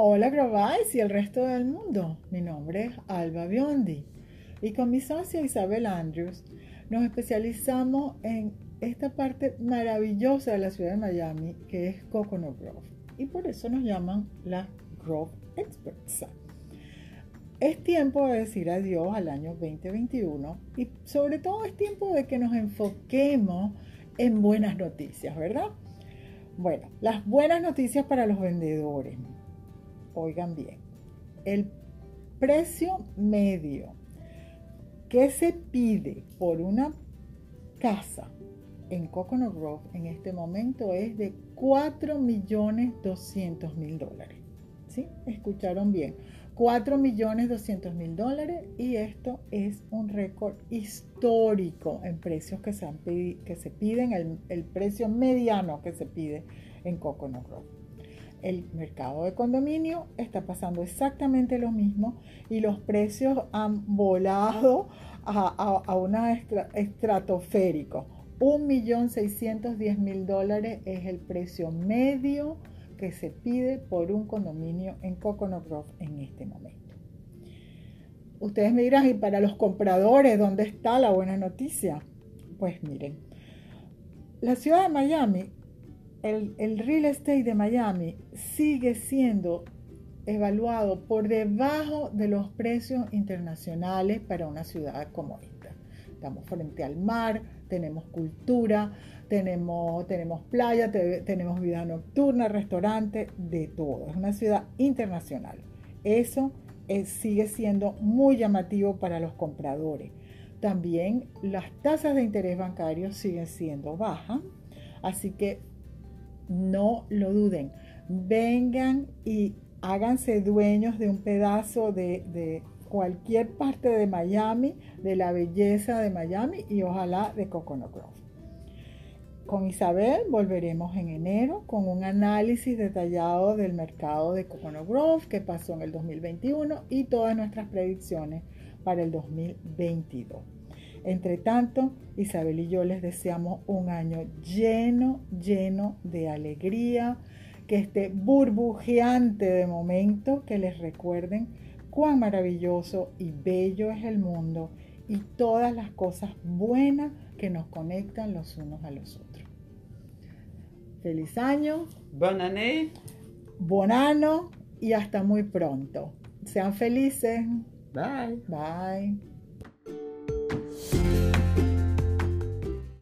Hola Grovice y el resto del mundo. Mi nombre es Alba Biondi y con mi socia Isabel Andrews nos especializamos en esta parte maravillosa de la ciudad de Miami que es Coconut Grove y por eso nos llaman las Grove Experts. Es tiempo de decir adiós al año 2021 y sobre todo es tiempo de que nos enfoquemos en buenas noticias, ¿verdad? Bueno, las buenas noticias para los vendedores. Oigan bien, el precio medio que se pide por una casa en Coconut Grove en este momento es de 4 millones 200 mil dólares. ¿Sí? Escucharon bien. 4 millones 200 mil dólares y esto es un récord histórico en precios que se, han que se piden, el, el, precio mediano que se pide en Coconut Grove. El mercado de condominio está pasando exactamente lo mismo y los precios han volado a, a, a una estratosférico 1.610.000 dólares es el precio medio que se pide por un condominio en Coconut Grove en este momento. Ustedes me dirán, ¿y para los compradores dónde está la buena noticia? Pues miren, la ciudad de Miami, el, real estate de Miami sigue siendo evaluado por debajo de los precios internacionales para una ciudad como esta. Estamos frente al mar, tenemos cultura, tenemos, tenemos playa, tenemos vida nocturna, restaurante, de todo. Es una ciudad internacional. Eso sigue siendo muy llamativo para los compradores. También las tasas de interés bancario siguen siendo bajas, así que no lo duden. Vengan y háganse dueños de un pedazo de cualquier parte de Miami, de la belleza de Miami y ojalá de Coconut Grove. Con Isabel volveremos en enero con un análisis detallado del mercado de Coconut Grove que pasó en el 2021 y todas nuestras predicciones para el 2022. Entre tanto, Isabel y yo les deseamos un año lleno, lleno de alegría, que esté burbujeante de momento, que les recuerden cuán maravilloso y bello es el mundo y todas las cosas buenas que nos conectan los unos a los otros. Feliz año. Bon année. Bon año y hasta muy pronto. Sean felices. Bye. Bye.